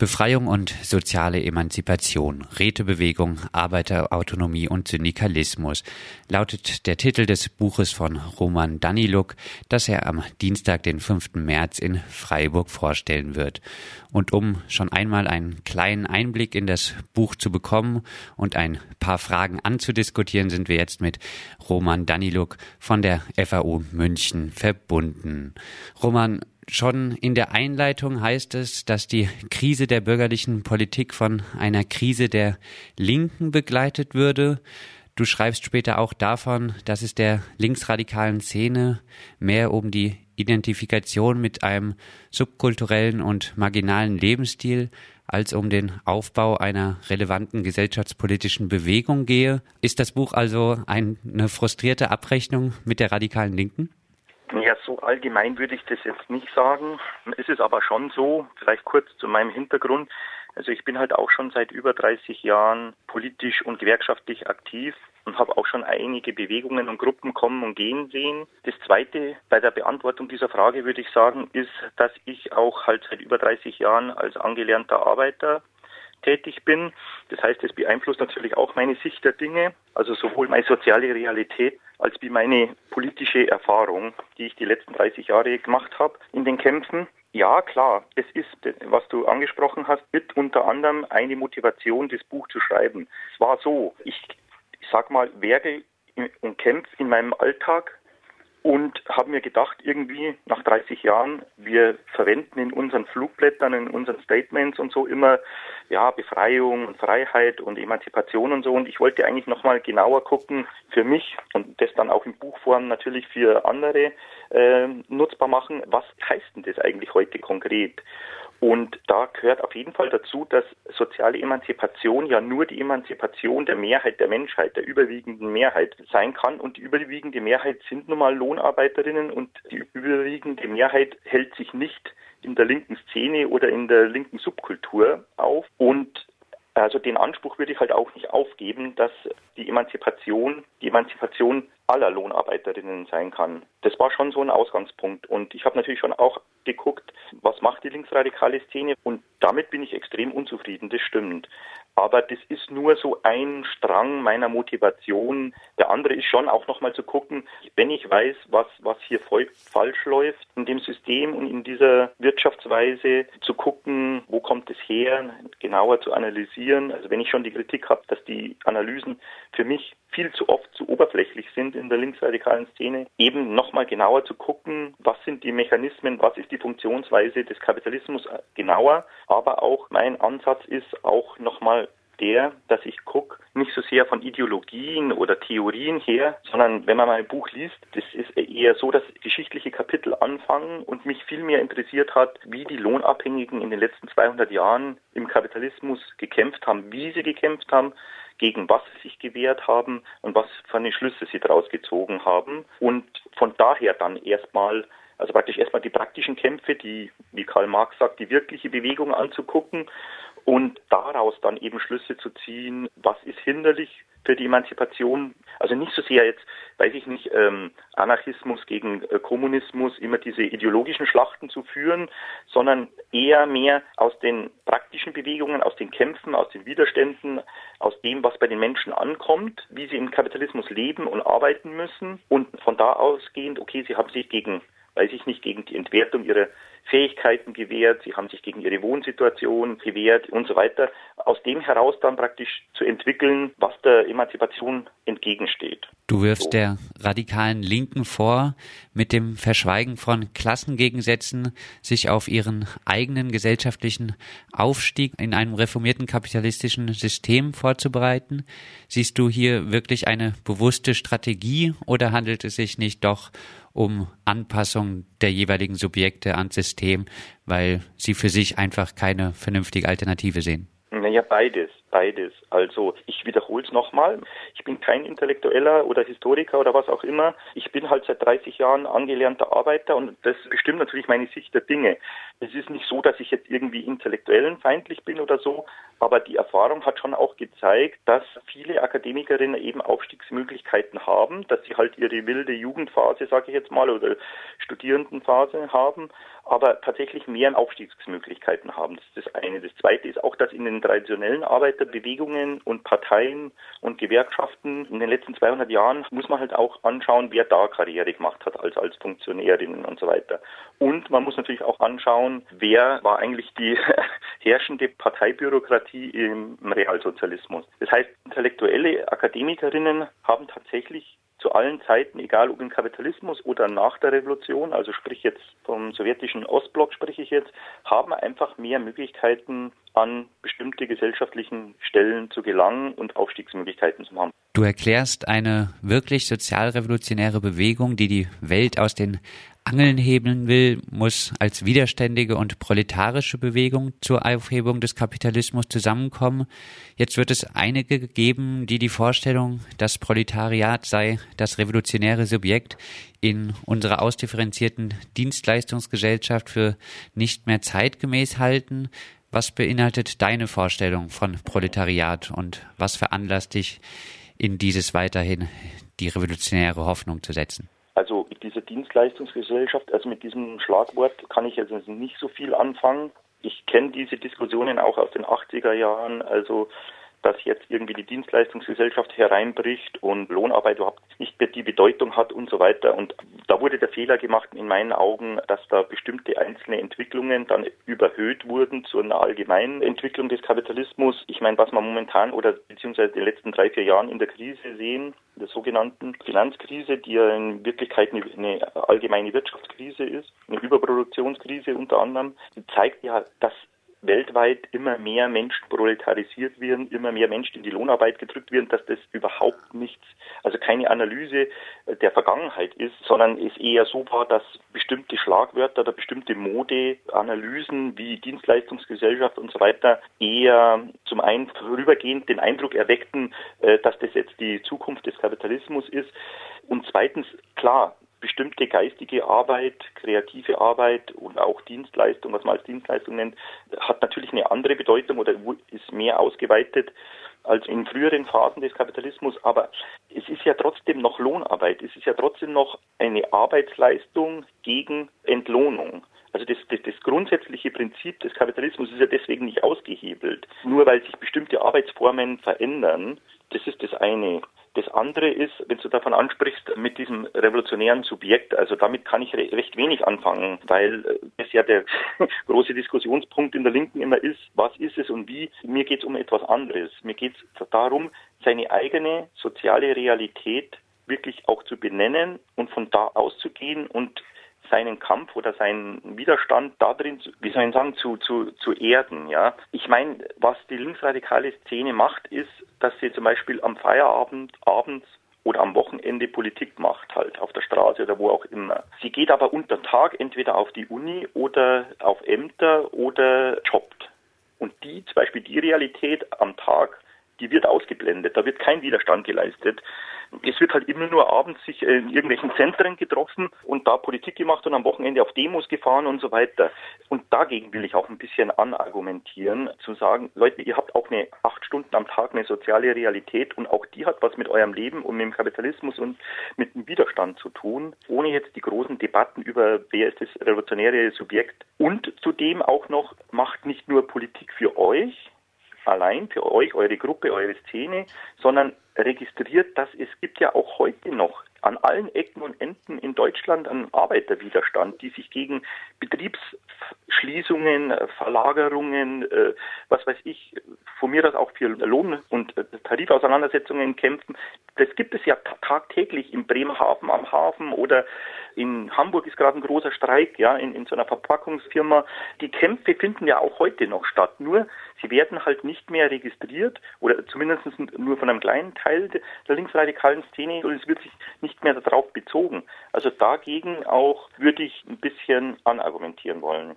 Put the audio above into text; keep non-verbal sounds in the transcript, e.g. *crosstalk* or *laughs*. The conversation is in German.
Befreiung und soziale Emanzipation, Rätebewegung, Arbeiterautonomie und Syndikalismus lautet der Titel des Buches von Roman Daniluk, das er am Dienstag, den 5. März in Freiburg vorstellen wird. Und um schon einmal einen kleinen Einblick in das Buch zu bekommen und ein paar Fragen anzudiskutieren, sind wir jetzt mit Roman Daniluk von der FAU München verbunden. Roman, Schon in der Einleitung heißt es, dass die Krise der bürgerlichen Politik von einer Krise der Linken begleitet würde. Du schreibst später auch davon, dass es der linksradikalen Szene mehr um die Identifikation mit einem subkulturellen und marginalen Lebensstil als um den Aufbau einer relevanten gesellschaftspolitischen Bewegung gehe. Ist das Buch also eine frustrierte Abrechnung mit der radikalen Linken? So allgemein würde ich das jetzt nicht sagen. Es ist aber schon so, vielleicht kurz zu meinem Hintergrund. Also ich bin halt auch schon seit über 30 Jahren politisch und gewerkschaftlich aktiv und habe auch schon einige Bewegungen und Gruppen kommen und gehen sehen. Das Zweite bei der Beantwortung dieser Frage würde ich sagen, ist, dass ich auch halt seit über 30 Jahren als angelernter Arbeiter tätig bin. Das heißt, es beeinflusst natürlich auch meine Sicht der Dinge, also sowohl meine soziale Realität als wie meine politische Erfahrung, die ich die letzten 30 Jahre gemacht habe in den Kämpfen. Ja, klar, es ist, was du angesprochen hast, mit unter anderem eine Motivation, das Buch zu schreiben. Es war so, ich, ich sag mal, werke und kämpfe in meinem Alltag und habe mir gedacht, irgendwie nach 30 Jahren, wir verwenden in unseren Flugblättern, in unseren Statements und so immer ja Befreiung und Freiheit und Emanzipation und so. Und ich wollte eigentlich nochmal genauer gucken für mich und das dann auch in Buchform natürlich für andere äh, nutzbar machen. Was heißt denn das eigentlich heute konkret? Und da gehört auf jeden Fall dazu, dass soziale Emanzipation ja nur die Emanzipation der Mehrheit der Menschheit, der überwiegenden Mehrheit sein kann. Und die überwiegende Mehrheit sind nun mal Lohnarbeiterinnen und die überwiegende Mehrheit hält sich nicht in der linken Szene oder in der linken Subkultur auf. Und also den Anspruch würde ich halt auch nicht aufgeben, dass die Emanzipation, die Emanzipation aller Lohnarbeiterinnen sein kann. Das war schon so ein Ausgangspunkt. Und ich habe natürlich schon auch geguckt, was macht die linksradikale Szene. Und damit bin ich extrem unzufrieden, das stimmt. Aber das ist nur so ein Strang meiner Motivation. Der andere ist schon auch nochmal zu gucken, wenn ich weiß, was, was hier falsch läuft in dem System und in dieser Wirtschaftsweise, zu gucken, wo kommt es her, genauer zu analysieren. Also wenn ich schon die Kritik habe, dass die Analysen für mich viel zu oft zu oberflächlich sind in der linksradikalen Szene, eben nochmal genauer zu gucken, was sind die Mechanismen, was ist die Funktionsweise des Kapitalismus genauer, aber auch mein Ansatz ist auch nochmal der, dass ich gucke, nicht so sehr von Ideologien oder Theorien her, sondern wenn man mein Buch liest, das ist eher so, dass geschichtliche Kapitel anfangen und mich viel mehr interessiert hat, wie die Lohnabhängigen in den letzten 200 Jahren im Kapitalismus gekämpft haben, wie sie gekämpft haben, gegen was sie sich gewehrt haben und was für eine Schlüsse sie daraus gezogen haben. Und von daher dann erstmal also praktisch erstmal die praktischen Kämpfe, die, wie Karl Marx sagt, die wirkliche Bewegung anzugucken und daraus dann eben Schlüsse zu ziehen, was ist hinderlich für die Emanzipation. Also nicht so sehr jetzt, weiß ich nicht, ähm, Anarchismus gegen äh, Kommunismus, immer diese ideologischen Schlachten zu führen, sondern eher mehr aus den praktischen Bewegungen, aus den Kämpfen, aus den Widerständen, aus dem, was bei den Menschen ankommt, wie sie im Kapitalismus leben und arbeiten müssen. Und von da ausgehend, okay, sie haben sich gegen weiß ich nicht, gegen die Entwertung ihrer Fähigkeiten gewehrt, sie haben sich gegen ihre Wohnsituation gewehrt und so weiter. Aus dem heraus dann praktisch zu entwickeln, was der Emanzipation entgegensteht. Du wirfst so. der radikalen Linken vor, mit dem Verschweigen von Klassengegensätzen sich auf ihren eigenen gesellschaftlichen Aufstieg in einem reformierten kapitalistischen System vorzubereiten. Siehst du hier wirklich eine bewusste Strategie oder handelt es sich nicht doch um Anpassung der jeweiligen Subjekte ans System, weil sie für sich einfach keine vernünftige Alternative sehen? Naja, beides, beides. Also ich wiederhole es nochmal. Ich bin kein Intellektueller oder Historiker oder was auch immer. Ich bin halt seit 30 Jahren angelernter Arbeiter und das bestimmt natürlich meine Sicht der Dinge. Es ist nicht so, dass ich jetzt irgendwie intellektuellen feindlich bin oder so, aber die Erfahrung hat schon auch gezeigt, dass viele Akademikerinnen eben Aufstiegsmöglichkeiten haben, dass sie halt ihre wilde Jugendphase, sage ich jetzt mal, oder Studierendenphase haben, aber tatsächlich mehr Aufstiegsmöglichkeiten haben. Das ist das eine. Das zweite ist auch, dass in den traditionellen Arbeiterbewegungen und Parteien und Gewerkschaften in den letzten 200 Jahren muss man halt auch anschauen, wer da Karriere gemacht hat als, als Funktionärin und so weiter. Und man muss natürlich auch anschauen, wer war eigentlich die *laughs* herrschende Parteibürokratie im Realsozialismus. Das heißt, intellektuelle Akademikerinnen haben tatsächlich zu allen Zeiten, egal ob im Kapitalismus oder nach der Revolution, also sprich jetzt vom sowjetischen Ostblock spreche ich jetzt, haben einfach mehr Möglichkeiten an bestimmte gesellschaftlichen Stellen zu gelangen und Aufstiegsmöglichkeiten zu haben. Du erklärst eine wirklich sozialrevolutionäre Bewegung, die die Welt aus den Angeln hebeln will, muss als widerständige und proletarische Bewegung zur Aufhebung des Kapitalismus zusammenkommen. Jetzt wird es einige geben, die die Vorstellung, das Proletariat sei das revolutionäre Subjekt in unserer ausdifferenzierten Dienstleistungsgesellschaft für nicht mehr zeitgemäß halten. Was beinhaltet deine Vorstellung von Proletariat und was veranlasst dich, in dieses weiterhin die revolutionäre Hoffnung zu setzen? Diese Dienstleistungsgesellschaft, also mit diesem Schlagwort kann ich jetzt nicht so viel anfangen. Ich kenne diese Diskussionen auch aus den 80er Jahren. Also dass jetzt irgendwie die Dienstleistungsgesellschaft hereinbricht und Lohnarbeit überhaupt nicht mehr die Bedeutung hat und so weiter. Und da wurde der Fehler gemacht in meinen Augen, dass da bestimmte einzelne Entwicklungen dann überhöht wurden zu einer allgemeinen Entwicklung des Kapitalismus. Ich meine, was man momentan oder beziehungsweise in den letzten drei, vier Jahren in der Krise sehen, der sogenannten Finanzkrise, die ja in Wirklichkeit eine allgemeine Wirtschaftskrise ist, eine Überproduktionskrise unter anderem, zeigt ja, dass weltweit immer mehr Menschen proletarisiert werden, immer mehr Menschen in die Lohnarbeit gedrückt werden, dass das überhaupt nichts, also keine Analyse der Vergangenheit ist, sondern es eher so war, dass bestimmte Schlagwörter oder bestimmte Modeanalysen wie Dienstleistungsgesellschaft und so weiter eher zum einen vorübergehend den Eindruck erweckten, äh, dass das jetzt die Zukunft des Kapitalismus ist. Und zweitens klar, bestimmte geistige Arbeit, kreative Arbeit und auch Dienstleistung, was man als Dienstleistung nennt, hat natürlich eine andere Bedeutung oder ist mehr ausgeweitet als in früheren Phasen des Kapitalismus. Aber es ist ja trotzdem noch Lohnarbeit. Es ist ja trotzdem noch eine Arbeitsleistung gegen Entlohnung. Also das, das, das grundsätzliche Prinzip des Kapitalismus ist ja deswegen nicht ausgehebelt. Nur weil sich bestimmte Arbeitsformen verändern, das ist das eine. Das andere ist, wenn du davon ansprichst, mit diesem revolutionären Subjekt, also damit kann ich recht wenig anfangen, weil äh, das ja der *laughs* große Diskussionspunkt in der Linken immer ist, was ist es und wie. Mir geht es um etwas anderes. Mir geht es darum, seine eigene soziale Realität wirklich auch zu benennen und von da auszugehen und seinen Kampf oder seinen Widerstand darin, wie soll ich sagen, zu, zu, zu erden. Ja, ich meine, was die linksradikale Szene macht, ist, dass sie zum Beispiel am Feierabend abends oder am Wochenende Politik macht, halt auf der Straße oder wo auch immer. Sie geht aber unter Tag entweder auf die Uni oder auf Ämter oder jobbt. Und die, zum Beispiel die Realität am Tag, die wird ausgeblendet, da wird kein Widerstand geleistet. Es wird halt immer nur abends sich in irgendwelchen Zentren getroffen und da Politik gemacht und am Wochenende auf Demos gefahren und so weiter. Und dagegen will ich auch ein bisschen anargumentieren, zu sagen, Leute, ihr habt auch eine acht Stunden am Tag eine soziale Realität und auch die hat was mit eurem Leben und mit dem Kapitalismus und mit dem Widerstand zu tun, ohne jetzt die großen Debatten über wer ist das revolutionäre Subjekt. Und zudem auch noch, macht nicht nur Politik für euch, allein für euch, eure Gruppe, eure Szene, sondern registriert, dass es gibt ja auch heute noch an allen Ecken und Enden in Deutschland einen Arbeiterwiderstand, die sich gegen Betriebsschließungen, Verlagerungen, äh, was weiß ich, von mir aus auch für Lohn- und äh, Tarifauseinandersetzungen kämpfen. Das gibt es ja tagtäglich in Bremerhaven am Hafen oder in Hamburg ist gerade ein großer Streik, ja, in, in so einer Verpackungsfirma. Die Kämpfe finden ja auch heute noch statt. Nur sie werden halt nicht mehr registriert oder zumindest nur von einem kleinen Teil der linksradikalen Szene und es wird sich nicht mehr darauf bezogen. Also dagegen auch würde ich ein bisschen anargumentieren wollen.